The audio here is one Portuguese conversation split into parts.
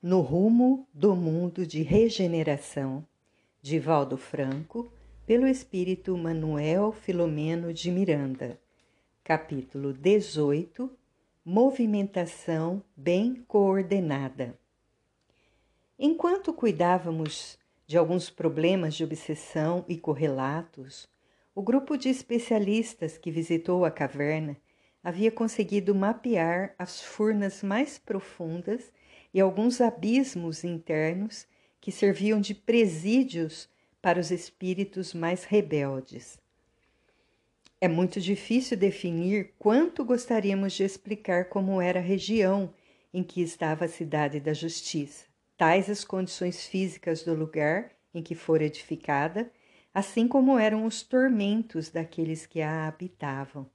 No rumo do mundo de regeneração, de Valdo Franco, pelo espírito Manuel Filomeno de Miranda. Capítulo 18 Movimentação bem coordenada. Enquanto cuidávamos de alguns problemas de obsessão e correlatos, o grupo de especialistas que visitou a caverna havia conseguido mapear as furnas mais profundas e alguns abismos internos que serviam de presídios para os espíritos mais rebeldes. É muito difícil definir quanto gostaríamos de explicar como era a região em que estava a cidade da justiça, tais as condições físicas do lugar em que fora edificada, assim como eram os tormentos daqueles que a habitavam.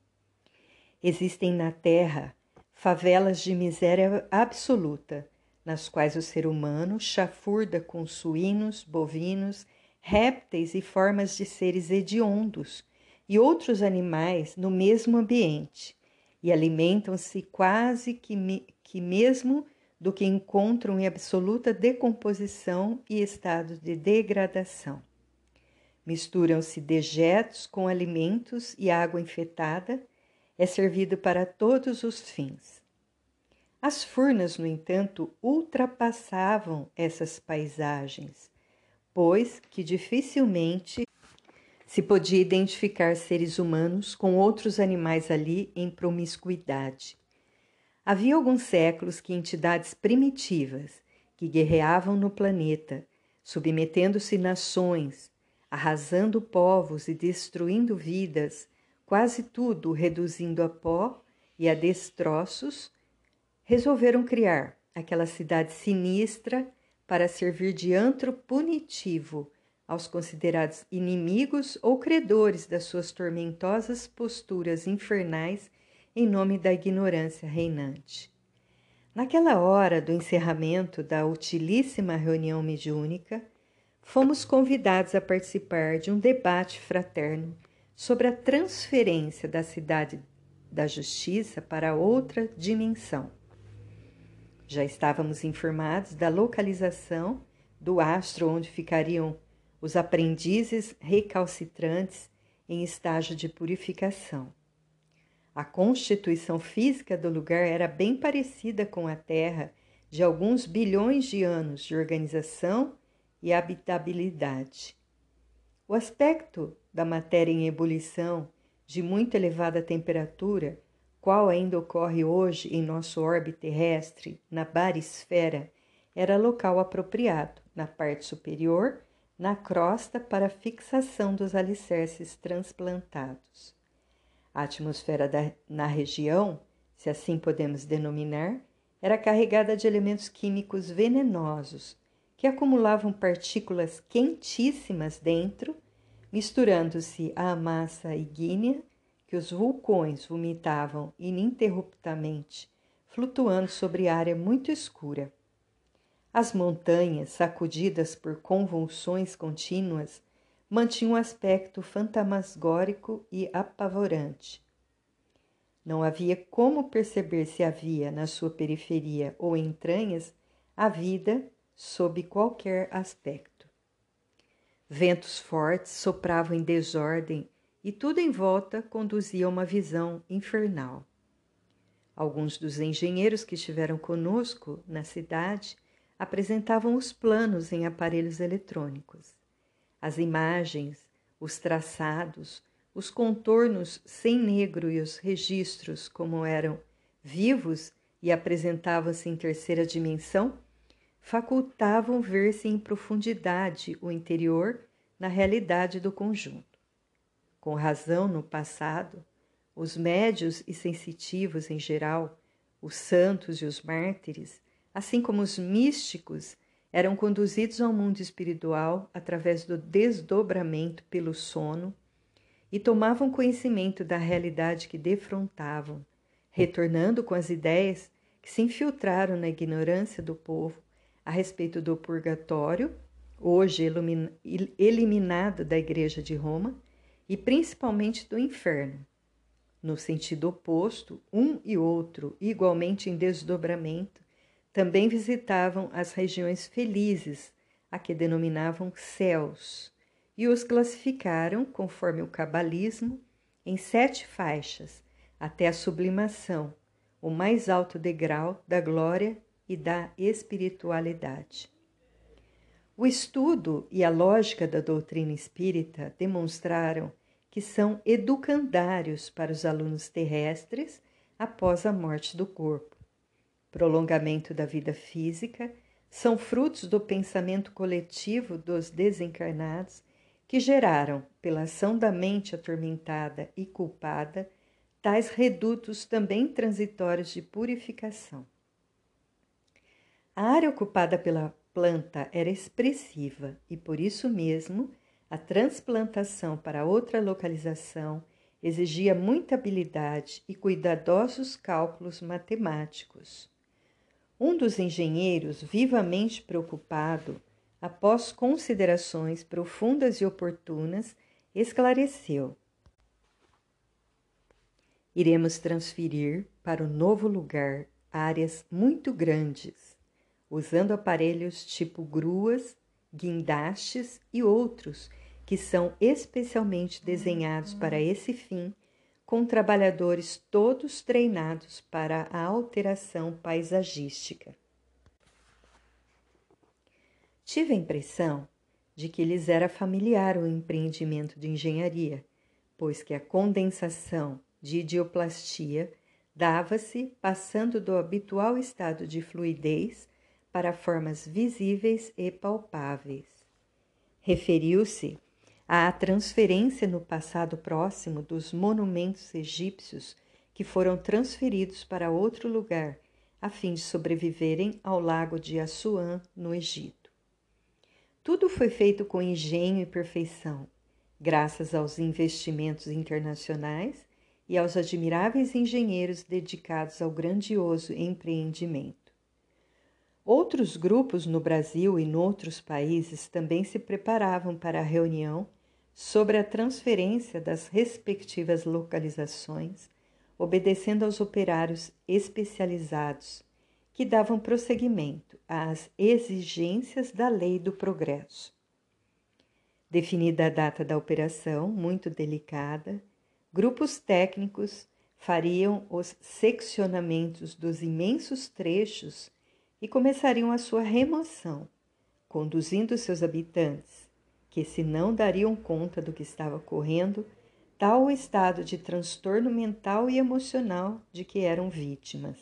Existem na Terra favelas de miséria absoluta, nas quais o ser humano chafurda com suínos, bovinos, répteis e formas de seres hediondos e outros animais no mesmo ambiente, e alimentam-se quase que, me, que mesmo do que encontram em absoluta decomposição e estado de degradação. Misturam-se dejetos com alimentos e água infectada é servido para todos os fins. As furnas, no entanto, ultrapassavam essas paisagens, pois que dificilmente se podia identificar seres humanos com outros animais ali em promiscuidade. Havia alguns séculos que entidades primitivas que guerreavam no planeta, submetendo-se nações, arrasando povos e destruindo vidas, quase tudo reduzindo a pó e a destroços, resolveram criar aquela cidade sinistra para servir de antro punitivo aos considerados inimigos ou credores das suas tormentosas posturas infernais em nome da ignorância reinante. Naquela hora do encerramento da utilíssima reunião mediúnica, fomos convidados a participar de um debate fraterno sobre a transferência da cidade da justiça para outra dimensão. Já estávamos informados da localização do astro onde ficariam os aprendizes recalcitrantes em estágio de purificação. A constituição física do lugar era bem parecida com a Terra de alguns bilhões de anos de organização e habitabilidade. O aspecto da matéria em ebulição, de muito elevada temperatura, qual ainda ocorre hoje em nosso orbe terrestre, na barisfera, era local apropriado, na parte superior, na crosta para fixação dos alicerces transplantados. A atmosfera da, na região, se assim podemos denominar, era carregada de elementos químicos venenosos que acumulavam partículas quentíssimas dentro, misturando-se à massa ígnea que os vulcões vomitavam ininterruptamente, flutuando sobre área muito escura. As montanhas, sacudidas por convulsões contínuas, mantinham um aspecto fantasmagórico e apavorante. Não havia como perceber se havia na sua periferia ou entranhas a vida sob qualquer aspecto. Ventos fortes sopravam em desordem e tudo em volta conduzia a uma visão infernal. Alguns dos engenheiros que estiveram conosco na cidade apresentavam os planos em aparelhos eletrônicos. As imagens, os traçados, os contornos sem negro e os registros, como eram vivos e apresentavam-se em terceira dimensão, facultavam ver-se em profundidade o interior na realidade do conjunto. Com razão, no passado, os médios e sensitivos em geral, os santos e os mártires, assim como os místicos, eram conduzidos ao mundo espiritual através do desdobramento pelo sono e tomavam conhecimento da realidade que defrontavam, retornando com as ideias que se infiltraram na ignorância do povo a respeito do purgatório, hoje eliminado da Igreja de Roma, e principalmente do inferno. No sentido oposto, um e outro, igualmente em desdobramento, também visitavam as regiões felizes, a que denominavam céus, e os classificaram, conforme o cabalismo, em sete faixas, até a sublimação, o mais alto degrau da glória e da espiritualidade. O estudo e a lógica da doutrina espírita demonstraram que são educandários para os alunos terrestres após a morte do corpo. Prolongamento da vida física são frutos do pensamento coletivo dos desencarnados que geraram, pela ação da mente atormentada e culpada, tais redutos também transitórios de purificação. A área ocupada pela planta era expressiva e, por isso mesmo, a transplantação para outra localização exigia muita habilidade e cuidadosos cálculos matemáticos. Um dos engenheiros, vivamente preocupado, após considerações profundas e oportunas, esclareceu: Iremos transferir para o novo lugar áreas muito grandes usando aparelhos tipo gruas, guindastes e outros que são especialmente desenhados para esse fim, com trabalhadores todos treinados para a alteração paisagística. Tive a impressão de que lhes era familiar o empreendimento de engenharia, pois que a condensação de idioplastia dava-se passando do habitual estado de fluidez para formas visíveis e palpáveis. Referiu-se à transferência no passado próximo dos monumentos egípcios que foram transferidos para outro lugar, a fim de sobreviverem ao lago de Assuã, no Egito. Tudo foi feito com engenho e perfeição, graças aos investimentos internacionais e aos admiráveis engenheiros dedicados ao grandioso empreendimento. Outros grupos no Brasil e noutros países também se preparavam para a reunião sobre a transferência das respectivas localizações, obedecendo aos operários especializados que davam prosseguimento às exigências da lei do progresso. Definida a data da operação, muito delicada, grupos técnicos fariam os seccionamentos dos imensos trechos e começariam a sua remoção, conduzindo seus habitantes, que se não dariam conta do que estava ocorrendo, tal o estado de transtorno mental e emocional de que eram vítimas.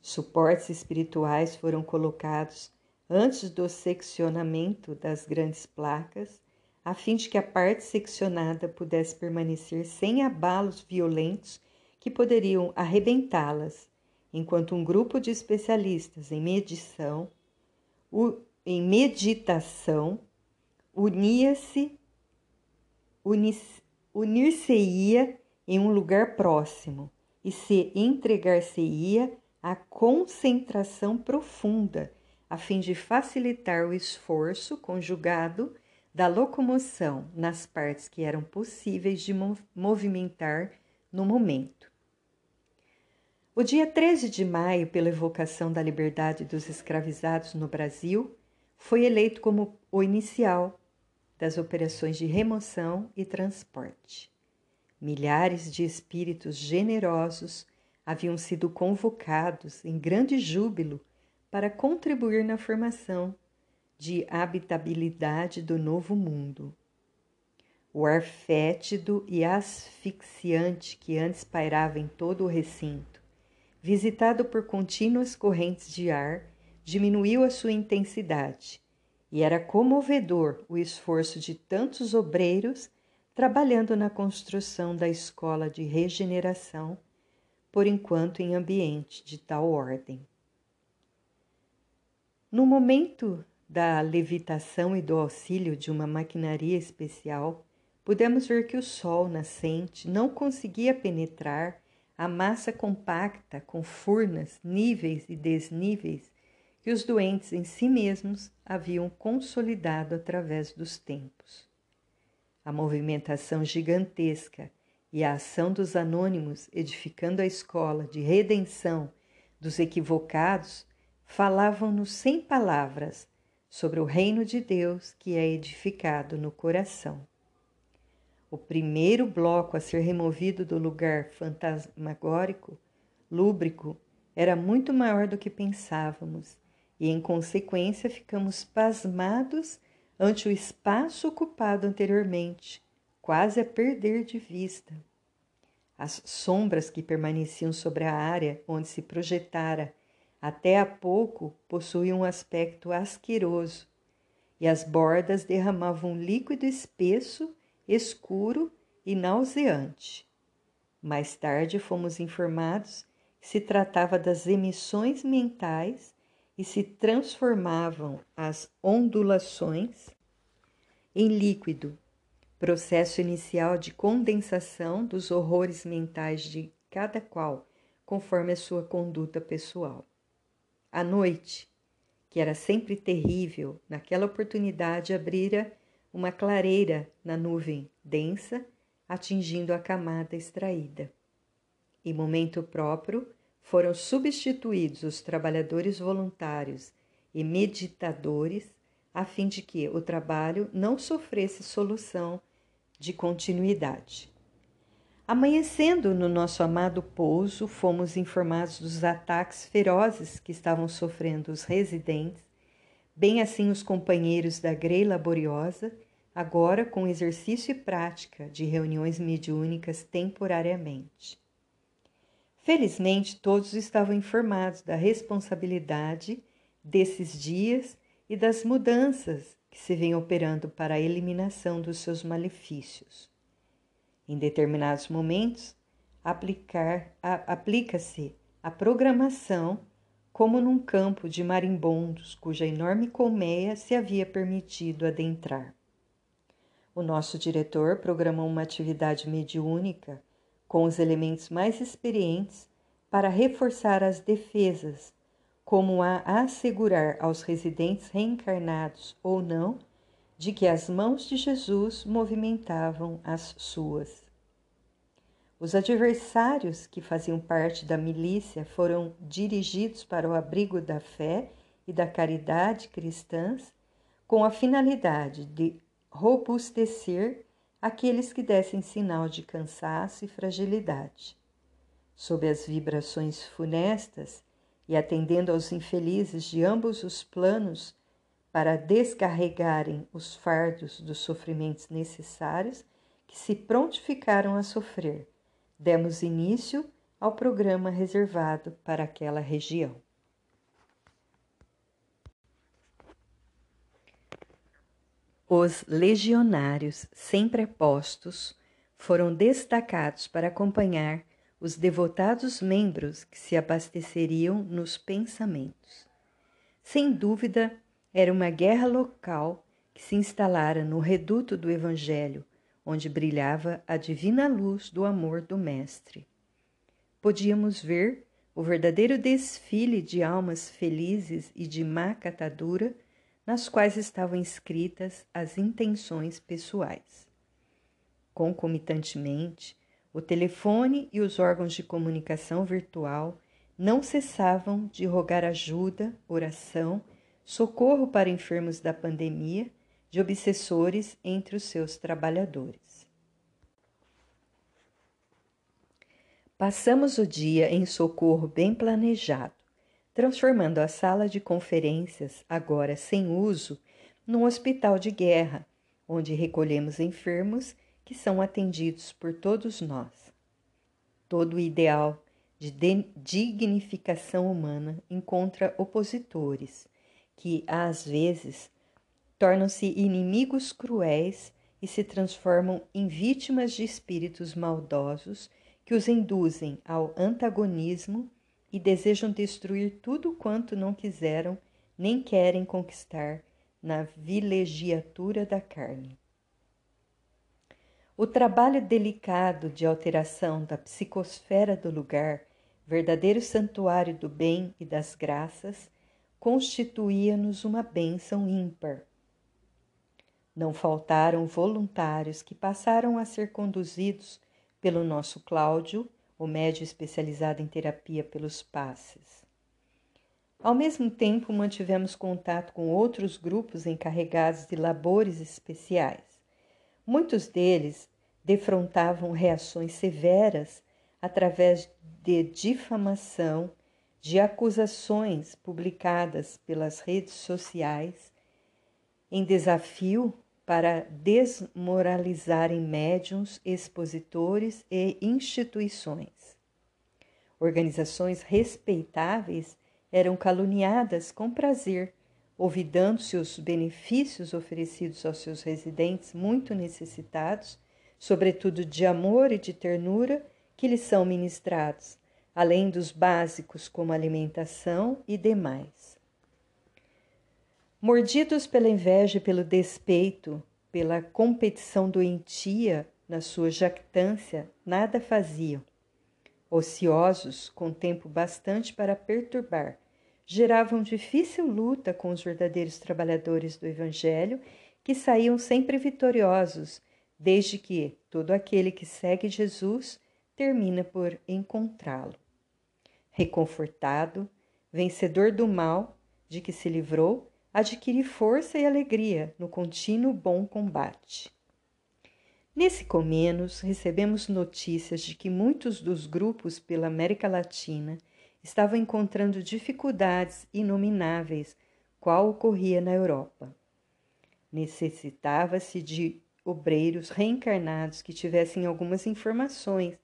Suportes espirituais foram colocados antes do seccionamento das grandes placas, a fim de que a parte seccionada pudesse permanecer sem abalos violentos que poderiam arrebentá-las enquanto um grupo de especialistas em medição, em meditação, unia-se, unir-se-ia em um lugar próximo e se entregar-se-ia à concentração profunda, a fim de facilitar o esforço conjugado da locomoção nas partes que eram possíveis de movimentar no momento. O dia 13 de maio, pela evocação da liberdade dos escravizados no Brasil, foi eleito como o inicial das operações de remoção e transporte. Milhares de espíritos generosos haviam sido convocados em grande júbilo para contribuir na formação de habitabilidade do novo mundo. O ar fétido e asfixiante que antes pairava em todo o recinto visitado por contínuas correntes de ar, diminuiu a sua intensidade, e era comovedor o esforço de tantos obreiros trabalhando na construção da escola de regeneração, por enquanto em ambiente de tal ordem. No momento da levitação e do auxílio de uma maquinaria especial, pudemos ver que o sol nascente não conseguia penetrar a massa compacta com furnas, níveis e desníveis que os doentes em si mesmos haviam consolidado através dos tempos. A movimentação gigantesca e a ação dos anônimos edificando a escola de redenção dos equivocados falavam-nos sem palavras sobre o reino de Deus que é edificado no coração. O primeiro bloco a ser removido do lugar fantasmagórico, lúbrico, era muito maior do que pensávamos e, em consequência, ficamos pasmados ante o espaço ocupado anteriormente, quase a perder de vista. As sombras que permaneciam sobre a área onde se projetara até há pouco possuíam um aspecto asqueroso e as bordas derramavam um líquido espesso, escuro e nauseante. Mais tarde fomos informados que se tratava das emissões mentais e se transformavam as ondulações em líquido processo inicial de condensação dos horrores mentais de cada qual, conforme a sua conduta pessoal. A noite, que era sempre terrível, naquela oportunidade abrira uma clareira na nuvem densa, atingindo a camada extraída. Em momento próprio, foram substituídos os trabalhadores voluntários e meditadores, a fim de que o trabalho não sofresse solução de continuidade. Amanhecendo no nosso amado pouso, fomos informados dos ataques ferozes que estavam sofrendo os residentes, bem assim os companheiros da Grei Laboriosa, agora com exercício e prática de reuniões mediúnicas temporariamente. Felizmente, todos estavam informados da responsabilidade desses dias e das mudanças que se vem operando para a eliminação dos seus malefícios. Em determinados momentos, aplica-se a programação como num campo de marimbondos cuja enorme colmeia se havia permitido adentrar. O nosso diretor programou uma atividade mediúnica com os elementos mais experientes para reforçar as defesas como a assegurar aos residentes reencarnados ou não de que as mãos de Jesus movimentavam as suas. Os adversários que faziam parte da milícia foram dirigidos para o abrigo da fé e da caridade cristãs com a finalidade de robustecer aqueles que dessem sinal de cansaço e fragilidade. Sob as vibrações funestas, e atendendo aos infelizes de ambos os planos para descarregarem os fardos dos sofrimentos necessários que se prontificaram a sofrer, demos início ao programa reservado para aquela região. Os legionários sempre postos foram destacados para acompanhar os devotados membros que se abasteceriam nos pensamentos. Sem dúvida, era uma guerra local que se instalara no reduto do Evangelho, onde brilhava a divina luz do amor do Mestre. Podíamos ver o verdadeiro desfile de almas felizes e de má catadura, nas quais estavam escritas as intenções pessoais. Concomitantemente, o telefone e os órgãos de comunicação virtual não cessavam de rogar ajuda, oração, socorro para enfermos da pandemia, de obsessores entre os seus trabalhadores. Passamos o dia em socorro bem planejado, transformando a sala de conferências, agora sem uso, num hospital de guerra, onde recolhemos enfermos que são atendidos por todos nós. Todo o ideal de dignificação humana encontra opositores, que às vezes tornam-se inimigos cruéis e se transformam em vítimas de espíritos maldosos que os induzem ao antagonismo e desejam destruir tudo quanto não quiseram nem querem conquistar na vilegiatura da carne. O trabalho delicado de alteração da psicosfera do lugar, verdadeiro santuário do bem e das graças, constituía-nos uma bênção ímpar. Não faltaram voluntários que passaram a ser conduzidos pelo nosso Cláudio, o médio especializado em terapia pelos passes. Ao mesmo tempo, mantivemos contato com outros grupos encarregados de labores especiais. Muitos deles defrontavam reações severas através de difamação, de acusações publicadas pelas redes sociais, em desafio para desmoralizarem médiums, expositores e instituições. Organizações respeitáveis eram caluniadas com prazer, olvidando-se os benefícios oferecidos aos seus residentes muito necessitados, sobretudo de amor e de ternura, que lhes são ministrados, além dos básicos como alimentação e demais. Mordidos pela inveja e pelo despeito, pela competição doentia na sua jactância, nada faziam. Ociosos, com tempo bastante para perturbar, geravam difícil luta com os verdadeiros trabalhadores do Evangelho, que saíam sempre vitoriosos, desde que todo aquele que segue Jesus termina por encontrá-lo. Reconfortado, vencedor do mal de que se livrou, adquire força e alegria no contínuo bom combate. Nesse Comenos, recebemos notícias de que muitos dos grupos pela América Latina estavam encontrando dificuldades inomináveis, qual ocorria na Europa. Necessitava-se de obreiros reencarnados que tivessem algumas informações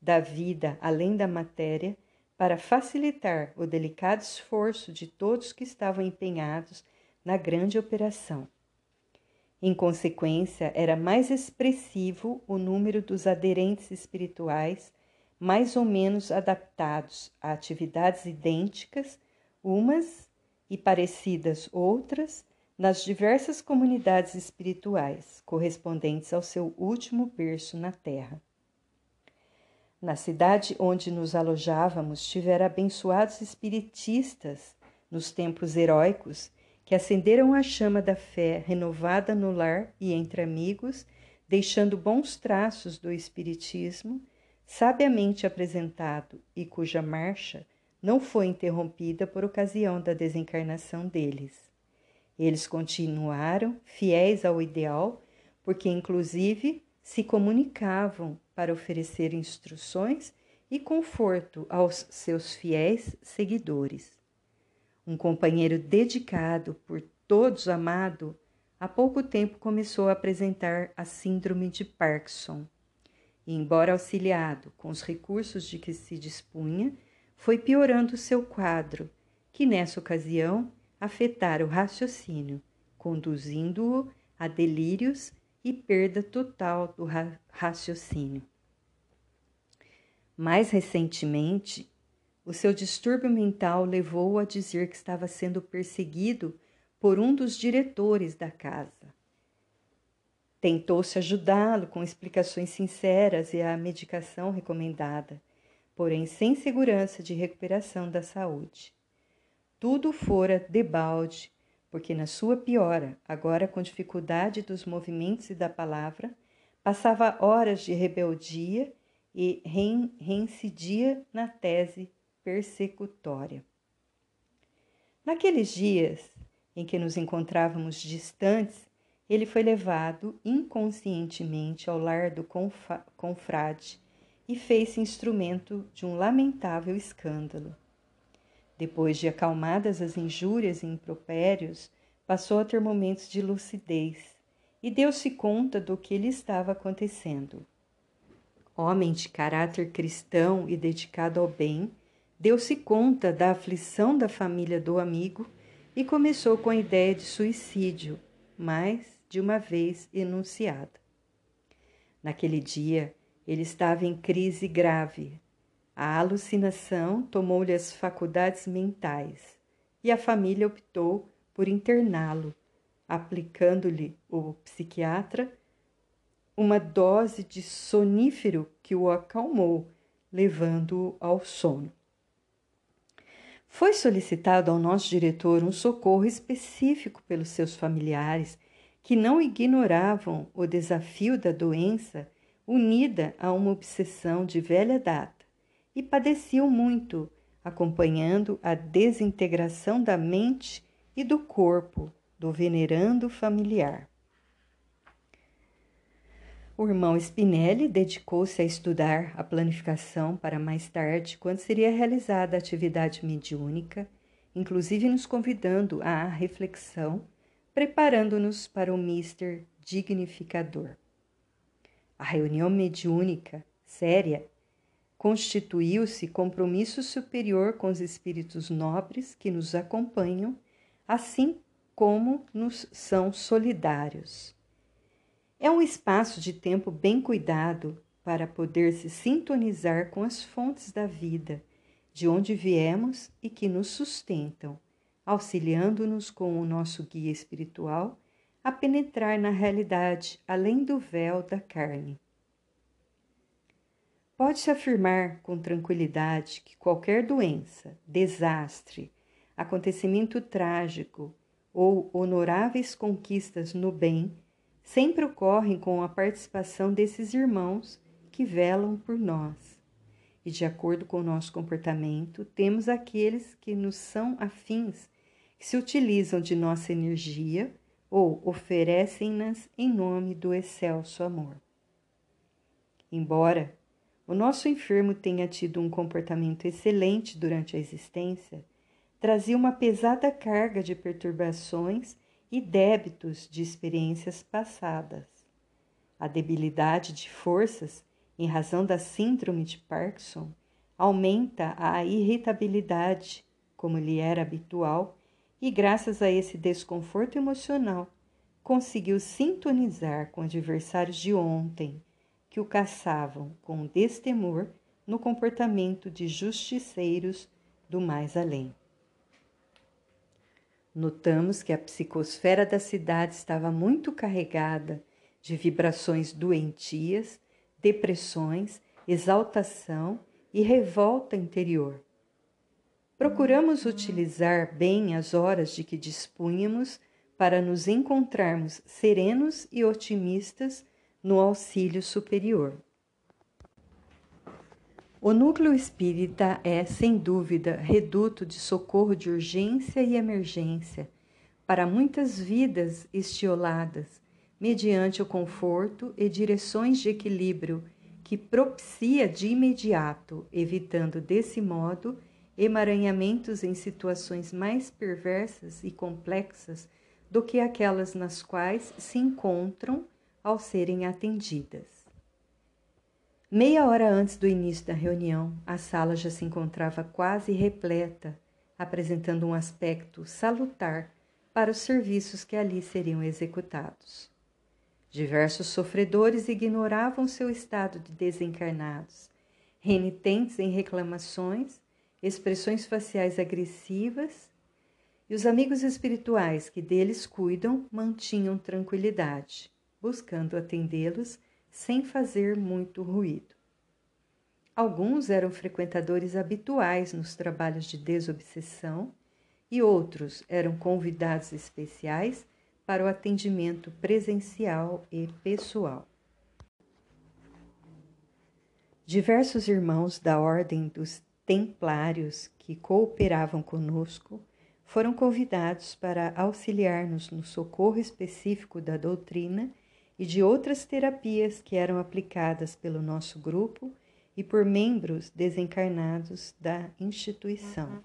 da vida além da matéria para facilitar o delicado esforço de todos que estavam empenhados na grande operação. Em consequência, era mais expressivo o número dos aderentes espirituais mais ou menos adaptados a atividades idênticas, umas e parecidas outras, nas diversas comunidades espirituais correspondentes ao seu último berço na Terra. Na cidade onde nos alojávamos, tivera abençoados espiritistas nos tempos heróicos que acenderam a chama da fé renovada no lar e entre amigos, deixando bons traços do espiritismo sabiamente apresentado e cuja marcha não foi interrompida por ocasião da desencarnação deles. Eles continuaram fiéis ao ideal, porque inclusive se comunicavam para oferecer instruções e conforto aos seus fiéis seguidores. Um companheiro dedicado, por todos amado, há pouco tempo começou a apresentar a síndrome de Parkinson e, embora auxiliado com os recursos de que se dispunha, foi piorando seu quadro, que nessa ocasião afetara o raciocínio, conduzindo-o a delírios e perda total do ra raciocínio. Mais recentemente, o seu distúrbio mental levou-o a dizer que estava sendo perseguido por um dos diretores da casa. Tentou-se ajudá-lo com explicações sinceras e a medicação recomendada, porém sem segurança de recuperação da saúde. Tudo fora debalde, porque na sua piora, agora com dificuldade dos movimentos e da palavra, passava horas de rebeldia e reincidia na tese persecutória. Naqueles dias em que nos encontrávamos distantes, ele foi levado inconscientemente ao lar do confrade e fez-se instrumento de um lamentável escândalo. Depois de acalmadas as injúrias e impropérios, passou a ter momentos de lucidez e deu-se conta do que lhe estava acontecendo. Homem de caráter cristão e dedicado ao bem, deu-se conta da aflição da família do amigo e começou com a ideia de suicídio, mas de uma vez enunciada. Naquele dia, ele estava em crise grave. A alucinação tomou-lhe as faculdades mentais e a família optou por interná-lo, aplicando-lhe o psiquiatra uma dose de sonífero que o acalmou, levando-o ao sono. Foi solicitado ao nosso diretor um socorro específico pelos seus familiares que não ignoravam o desafio da doença unida a uma obsessão de velha data e padeciam muito acompanhando a desintegração da mente e do corpo do venerando familiar. O irmão Spinelli dedicou-se a estudar a planificação para mais tarde, quando seria realizada a atividade mediúnica, inclusive nos convidando à reflexão, preparando-nos para o mister dignificador. A reunião mediúnica, séria, constituiu-se compromisso superior com os espíritos nobres que nos acompanham, assim como nos são solidários. É um espaço de tempo bem cuidado para poder se sintonizar com as fontes da vida, de onde viemos e que nos sustentam, auxiliando-nos com o nosso guia espiritual a penetrar na realidade além do véu da carne. Pode-se afirmar com tranquilidade que qualquer doença, desastre, acontecimento trágico ou honoráveis conquistas no bem sempre ocorrem com a participação desses irmãos que velam por nós. E de acordo com o nosso comportamento, temos aqueles que nos são afins, que se utilizam de nossa energia ou oferecem-nas em nome do excelso amor. Embora o nosso enfermo tenha tido um comportamento excelente durante a existência, trazia uma pesada carga de perturbações e débitos de experiências passadas. A debilidade de forças, em razão da síndrome de Parkinson, aumenta a irritabilidade, como lhe era habitual, e graças a esse desconforto emocional, conseguiu sintonizar com adversários de ontem que o caçavam com destemor no comportamento de justiceiros do mais além. Notamos que a psicosfera da cidade estava muito carregada de vibrações doentias, depressões, exaltação e revolta interior. Procuramos utilizar bem as horas de que dispunhamos para nos encontrarmos serenos e otimistas no auxílio superior. O núcleo espírita é, sem dúvida, reduto de socorro de urgência e emergência para muitas vidas estioladas, mediante o conforto e direções de equilíbrio que propicia de imediato, evitando desse modo emaranhamentos em situações mais perversas e complexas do que aquelas nas quais se encontram ao serem atendidas. Meia hora antes do início da reunião, a sala já se encontrava quase repleta, apresentando um aspecto salutar para os serviços que ali seriam executados. Diversos sofredores ignoravam seu estado de desencarnados, renitentes em reclamações, expressões faciais agressivas, e os amigos espirituais que deles cuidam mantinham tranquilidade, buscando atendê-los sem fazer muito ruído. Alguns eram frequentadores habituais nos trabalhos de desobsessão e outros eram convidados especiais para o atendimento presencial e pessoal. Diversos irmãos da Ordem dos Templários que cooperavam conosco foram convidados para auxiliar-nos no socorro específico da doutrina e de outras terapias que eram aplicadas pelo nosso grupo e por membros desencarnados da instituição.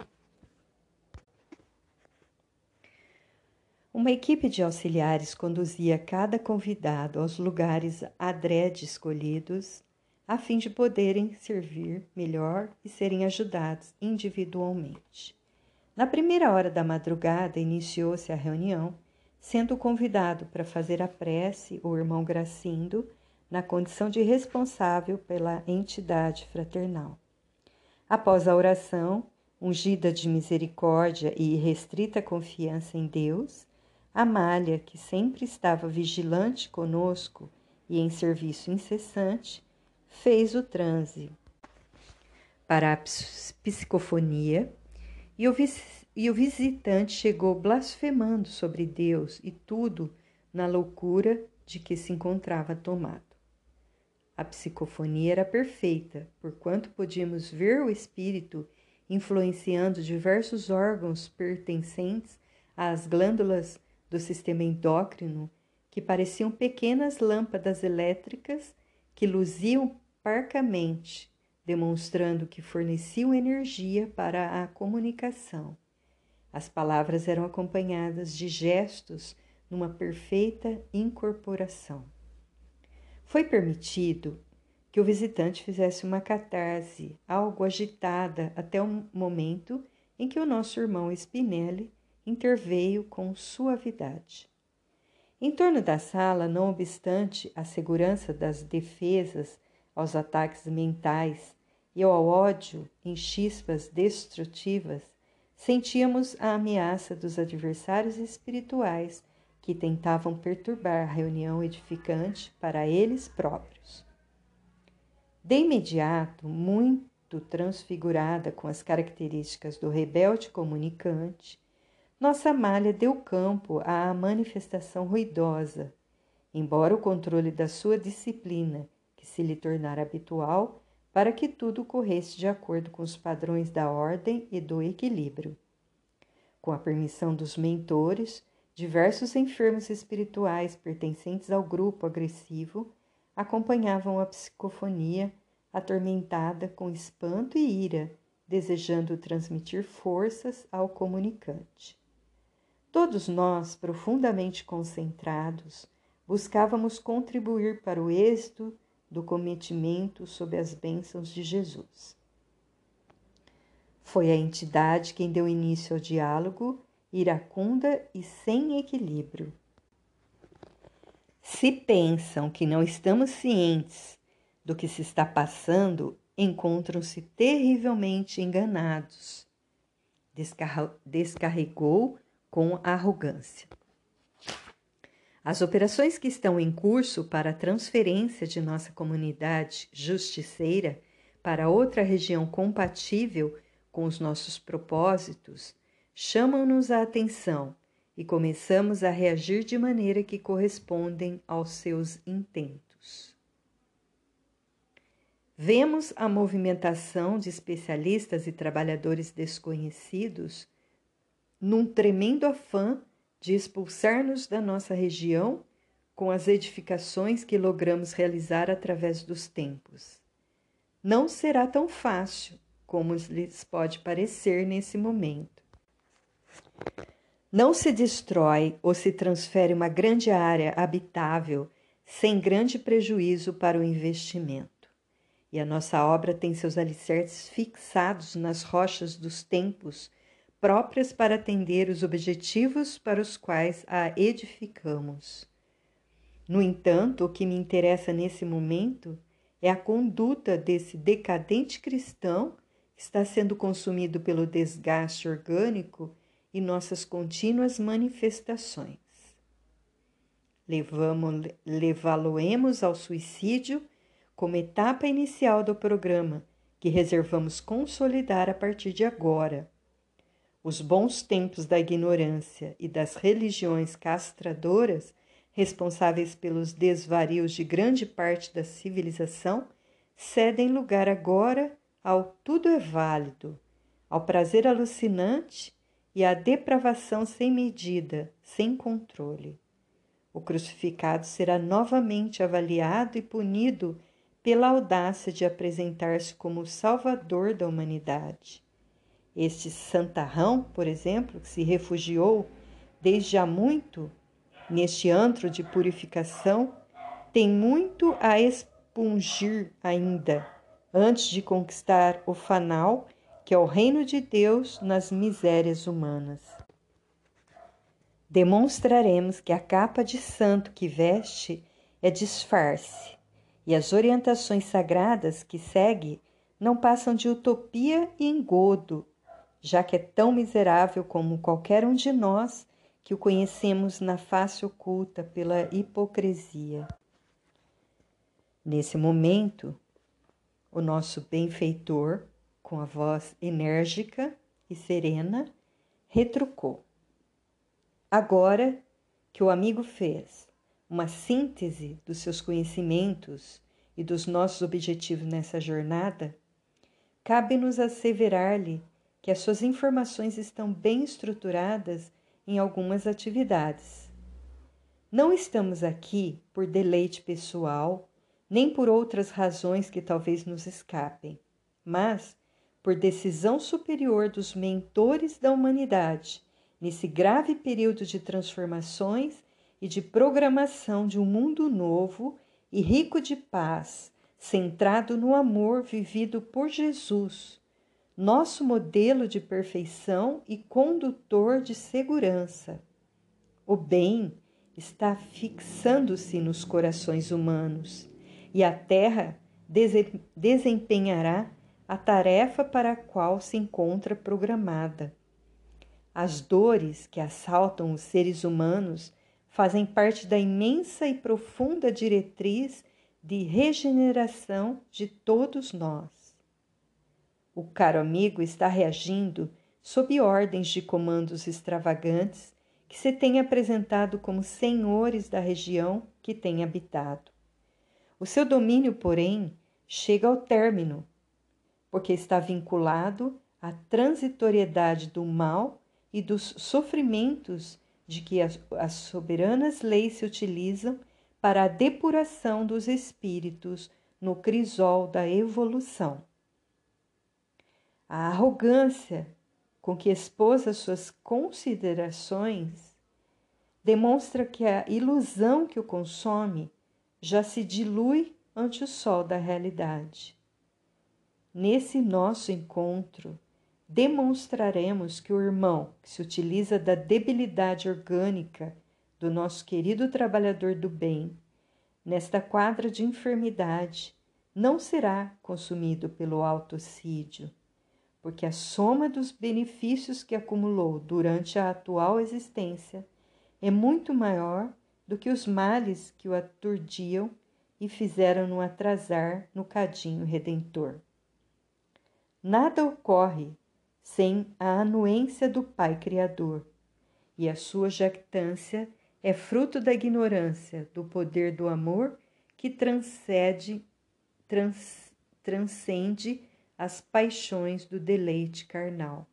Uma equipe de auxiliares conduzia cada convidado aos lugares adrede escolhidos, a fim de poderem servir melhor e serem ajudados individualmente. Na primeira hora da madrugada iniciou-se a reunião sendo convidado para fazer a prece o irmão Gracindo, na condição de responsável pela entidade fraternal. Após a oração, ungida de misericórdia e restrita confiança em Deus, Amália, que sempre estava vigilante conosco e em serviço incessante, fez o transe para a psicofonia e o e o visitante chegou blasfemando sobre Deus e tudo na loucura de que se encontrava tomado. A psicofonia era perfeita, porquanto podíamos ver o espírito influenciando diversos órgãos pertencentes às glândulas do sistema endócrino, que pareciam pequenas lâmpadas elétricas que luziam parcamente, demonstrando que forneciam energia para a comunicação. As palavras eram acompanhadas de gestos numa perfeita incorporação. Foi permitido que o visitante fizesse uma catarse, algo agitada até o momento em que o nosso irmão Spinelli interveio com suavidade. Em torno da sala, não obstante a segurança das defesas aos ataques mentais e ao ódio em chispas destrutivas, sentíamos a ameaça dos adversários espirituais que tentavam perturbar a reunião edificante para eles próprios. De imediato, muito transfigurada com as características do rebelde comunicante, nossa malha deu campo à manifestação ruidosa, embora o controle da sua disciplina, que se lhe tornara habitual, para que tudo corresse de acordo com os padrões da ordem e do equilíbrio. Com a permissão dos mentores, diversos enfermos espirituais pertencentes ao grupo agressivo acompanhavam a psicofonia atormentada com espanto e ira, desejando transmitir forças ao comunicante. Todos nós, profundamente concentrados, buscávamos contribuir para o êxito do cometimento sob as bênçãos de Jesus. Foi a entidade quem deu início ao diálogo, iracunda e sem equilíbrio. Se pensam que não estamos cientes do que se está passando, encontram-se terrivelmente enganados. Descarregou com arrogância. As operações que estão em curso para a transferência de nossa comunidade justiceira para outra região compatível com os nossos propósitos chamam-nos a atenção e começamos a reagir de maneira que correspondem aos seus intentos. Vemos a movimentação de especialistas e trabalhadores desconhecidos num tremendo afã de expulsar-nos da nossa região com as edificações que logramos realizar através dos tempos. Não será tão fácil como lhes pode parecer nesse momento. Não se destrói ou se transfere uma grande área habitável sem grande prejuízo para o investimento. E a nossa obra tem seus alicerces fixados nas rochas dos tempos próprias para atender os objetivos para os quais a edificamos. No entanto, o que me interessa nesse momento é a conduta desse decadente cristão que está sendo consumido pelo desgaste orgânico e nossas contínuas manifestações. Levá-lo-emos ao suicídio como etapa inicial do programa que reservamos consolidar a partir de agora os bons tempos da ignorância e das religiões castradoras, responsáveis pelos desvarios de grande parte da civilização, cedem lugar agora ao tudo é válido, ao prazer alucinante e à depravação sem medida, sem controle. O crucificado será novamente avaliado e punido pela audácia de apresentar-se como o salvador da humanidade. Este santarrão, por exemplo, que se refugiou desde há muito neste antro de purificação, tem muito a expungir ainda antes de conquistar o fanal que é o reino de Deus nas misérias humanas. Demonstraremos que a capa de santo que veste é disfarce e as orientações sagradas que segue não passam de utopia e engodo já que é tão miserável como qualquer um de nós que o conhecemos na face oculta pela hipocrisia. Nesse momento, o nosso benfeitor, com a voz enérgica e serena, retrucou. Agora que o amigo fez uma síntese dos seus conhecimentos e dos nossos objetivos nessa jornada, cabe-nos asseverar-lhe que as suas informações estão bem estruturadas em algumas atividades. Não estamos aqui por deleite pessoal, nem por outras razões que talvez nos escapem, mas por decisão superior dos mentores da humanidade, nesse grave período de transformações e de programação de um mundo novo e rico de paz, centrado no amor vivido por Jesus, nosso modelo de perfeição e condutor de segurança. O bem está fixando-se nos corações humanos e a Terra desempenhará a tarefa para a qual se encontra programada. As dores que assaltam os seres humanos fazem parte da imensa e profunda diretriz de regeneração de todos nós. O caro amigo está reagindo sob ordens de comandos extravagantes que se têm apresentado como senhores da região que tem habitado. O seu domínio, porém, chega ao término porque está vinculado à transitoriedade do mal e dos sofrimentos de que as, as soberanas leis se utilizam para a depuração dos espíritos no crisol da evolução. A arrogância com que expôs as suas considerações demonstra que a ilusão que o consome já se dilui ante o sol da realidade. Nesse nosso encontro, demonstraremos que o irmão que se utiliza da debilidade orgânica do nosso querido trabalhador do bem, nesta quadra de enfermidade, não será consumido pelo autocídio, porque a soma dos benefícios que acumulou durante a atual existência é muito maior do que os males que o aturdiam e fizeram-no atrasar no cadinho redentor. Nada ocorre sem a anuência do Pai Criador, e a sua jactância é fruto da ignorância do poder do amor que transcende, trans, transcende as paixões do deleite carnal.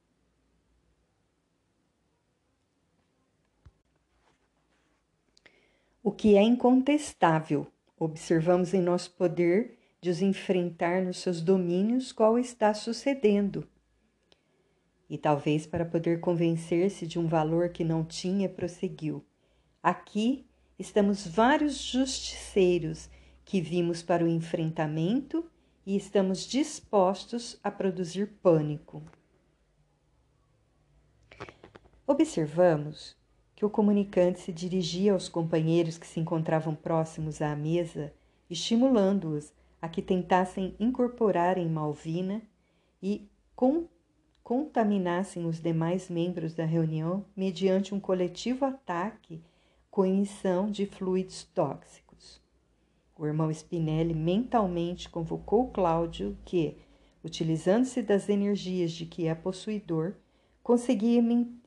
O que é incontestável, observamos em nosso poder de os enfrentar nos seus domínios qual está sucedendo. E talvez para poder convencer-se de um valor que não tinha, prosseguiu. Aqui estamos vários justiceiros que vimos para o enfrentamento e estamos dispostos a produzir pânico. Observamos que o comunicante se dirigia aos companheiros que se encontravam próximos à mesa, estimulando-os a que tentassem incorporar em Malvina e com, contaminassem os demais membros da reunião mediante um coletivo ataque com emissão de fluidos tóxicos. O irmão Spinelli mentalmente convocou Cláudio, que, utilizando-se das energias de que é possuidor, conseguia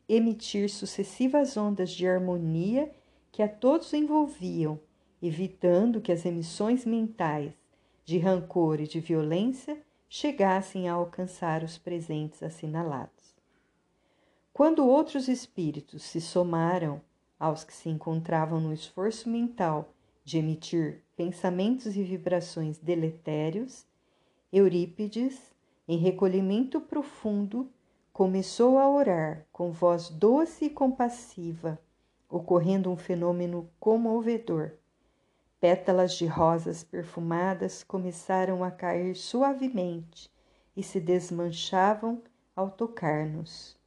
emitir sucessivas ondas de harmonia que a todos envolviam, evitando que as emissões mentais de rancor e de violência chegassem a alcançar os presentes assinalados. Quando outros espíritos se somaram aos que se encontravam no esforço mental de emitir pensamentos e vibrações deletérios, Eurípides, em recolhimento profundo, começou a orar com voz doce e compassiva, ocorrendo um fenômeno comovedor Pétalas de rosas perfumadas começaram a cair suavemente e se desmanchavam ao tocar-nos.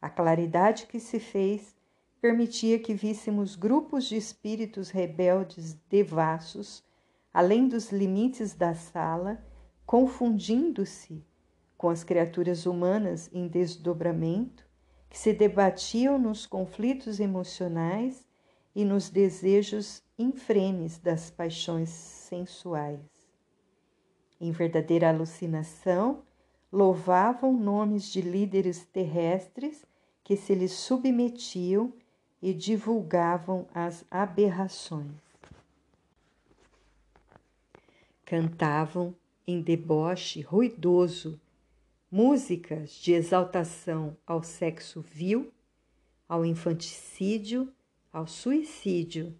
A claridade que se fez permitia que víssemos grupos de espíritos rebeldes devassos, além dos limites da sala, confundindo-se com as criaturas humanas em desdobramento, que se debatiam nos conflitos emocionais e nos desejos infrenes das paixões sensuais. Em verdadeira alucinação, louvavam nomes de líderes terrestres que se lhes submetiam e divulgavam as aberrações. Cantavam em deboche ruidoso músicas de exaltação ao sexo vil, ao infanticídio, ao suicídio,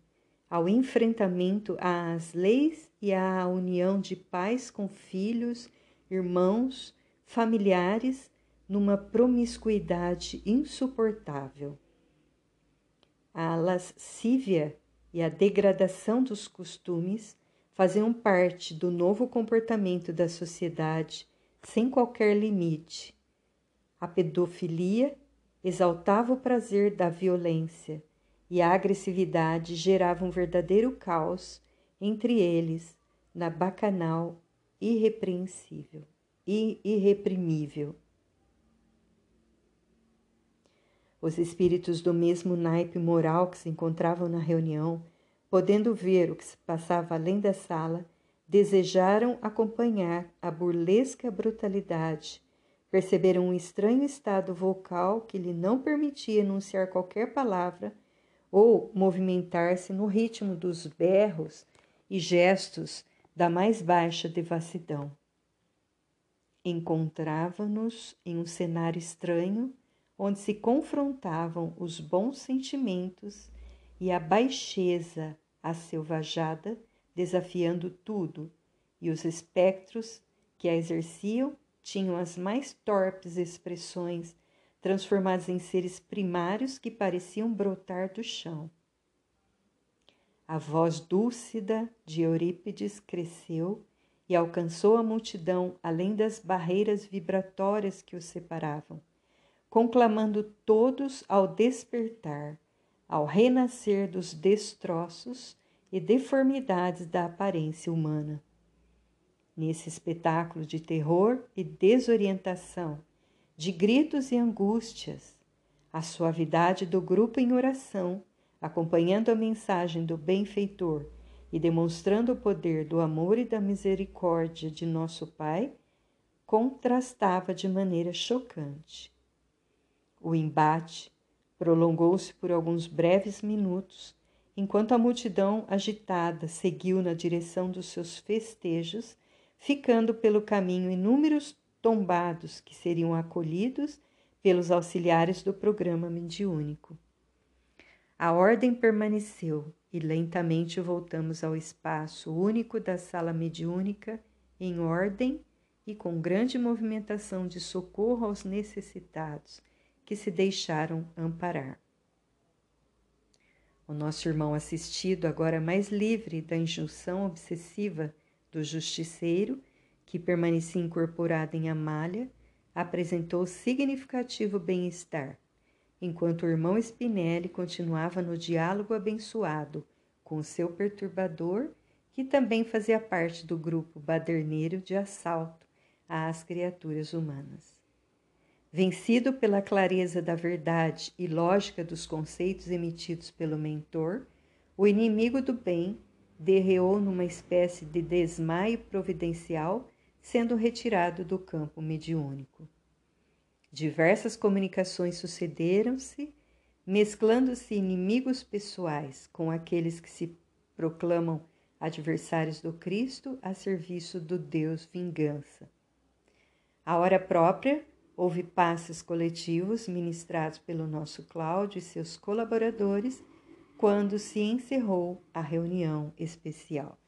ao enfrentamento às leis e à união de pais com filhos, irmãos, familiares, numa promiscuidade insuportável. A lascívia e a degradação dos costumes faziam parte do novo comportamento da sociedade sem qualquer limite. A pedofilia exaltava o prazer da violência e a agressividade gerava um verdadeiro caos entre eles na bacanal irrepreensível e irreprimível. Os espíritos do mesmo naipe moral que se encontravam na reunião, podendo ver o que se passava além da sala, desejaram acompanhar a burlesca brutalidade. Perceberam um estranho estado vocal que lhe não permitia enunciar qualquer palavra ou movimentar-se no ritmo dos berros e gestos da mais baixa devassidão. Encontrava-nos em um cenário estranho onde se confrontavam os bons sentimentos e a baixeza selvajada, desafiando tudo, e os espectros que a exerciam tinham as mais torpes expressões, transformadas em seres primários que pareciam brotar do chão. A voz dúcida de Eurípides cresceu e alcançou a multidão além das barreiras vibratórias que os separavam conclamando todos ao despertar, ao renascer dos destroços e deformidades da aparência humana. Nesse espetáculo de terror e desorientação, de gritos e angústias, a suavidade do grupo em oração, acompanhando a mensagem do benfeitor e demonstrando o poder do amor e da misericórdia de nosso Pai, contrastava de maneira chocante. O embate prolongou-se por alguns breves minutos, enquanto a multidão agitada seguiu na direção dos seus festejos, ficando pelo caminho inúmeros tombados que seriam acolhidos pelos auxiliares do programa mediúnico. A ordem permaneceu e lentamente voltamos ao espaço único da sala mediúnica, em ordem e com grande movimentação de socorro aos necessitados, que se deixaram amparar. O nosso irmão assistido, agora mais livre da injunção obsessiva do justiceiro, que permanecia incorporado em Amália, apresentou significativo bem-estar, enquanto o irmão Spinelli continuava no diálogo abençoado com seu perturbador, que também fazia parte do grupo baderneiro de assalto às criaturas humanas. Vencido pela clareza da verdade e lógica dos conceitos emitidos pelo mentor, o inimigo do bem derreou numa espécie de desmaio providencial, sendo retirado do campo mediúnico. Diversas comunicações sucederam-se, mesclando-se inimigos pessoais com aqueles que se proclamam adversários do Cristo a serviço do Deus vingança. A hora própria Houve passes coletivos ministrados pelo nosso Cláudio e seus colaboradores quando se encerrou a reunião especial.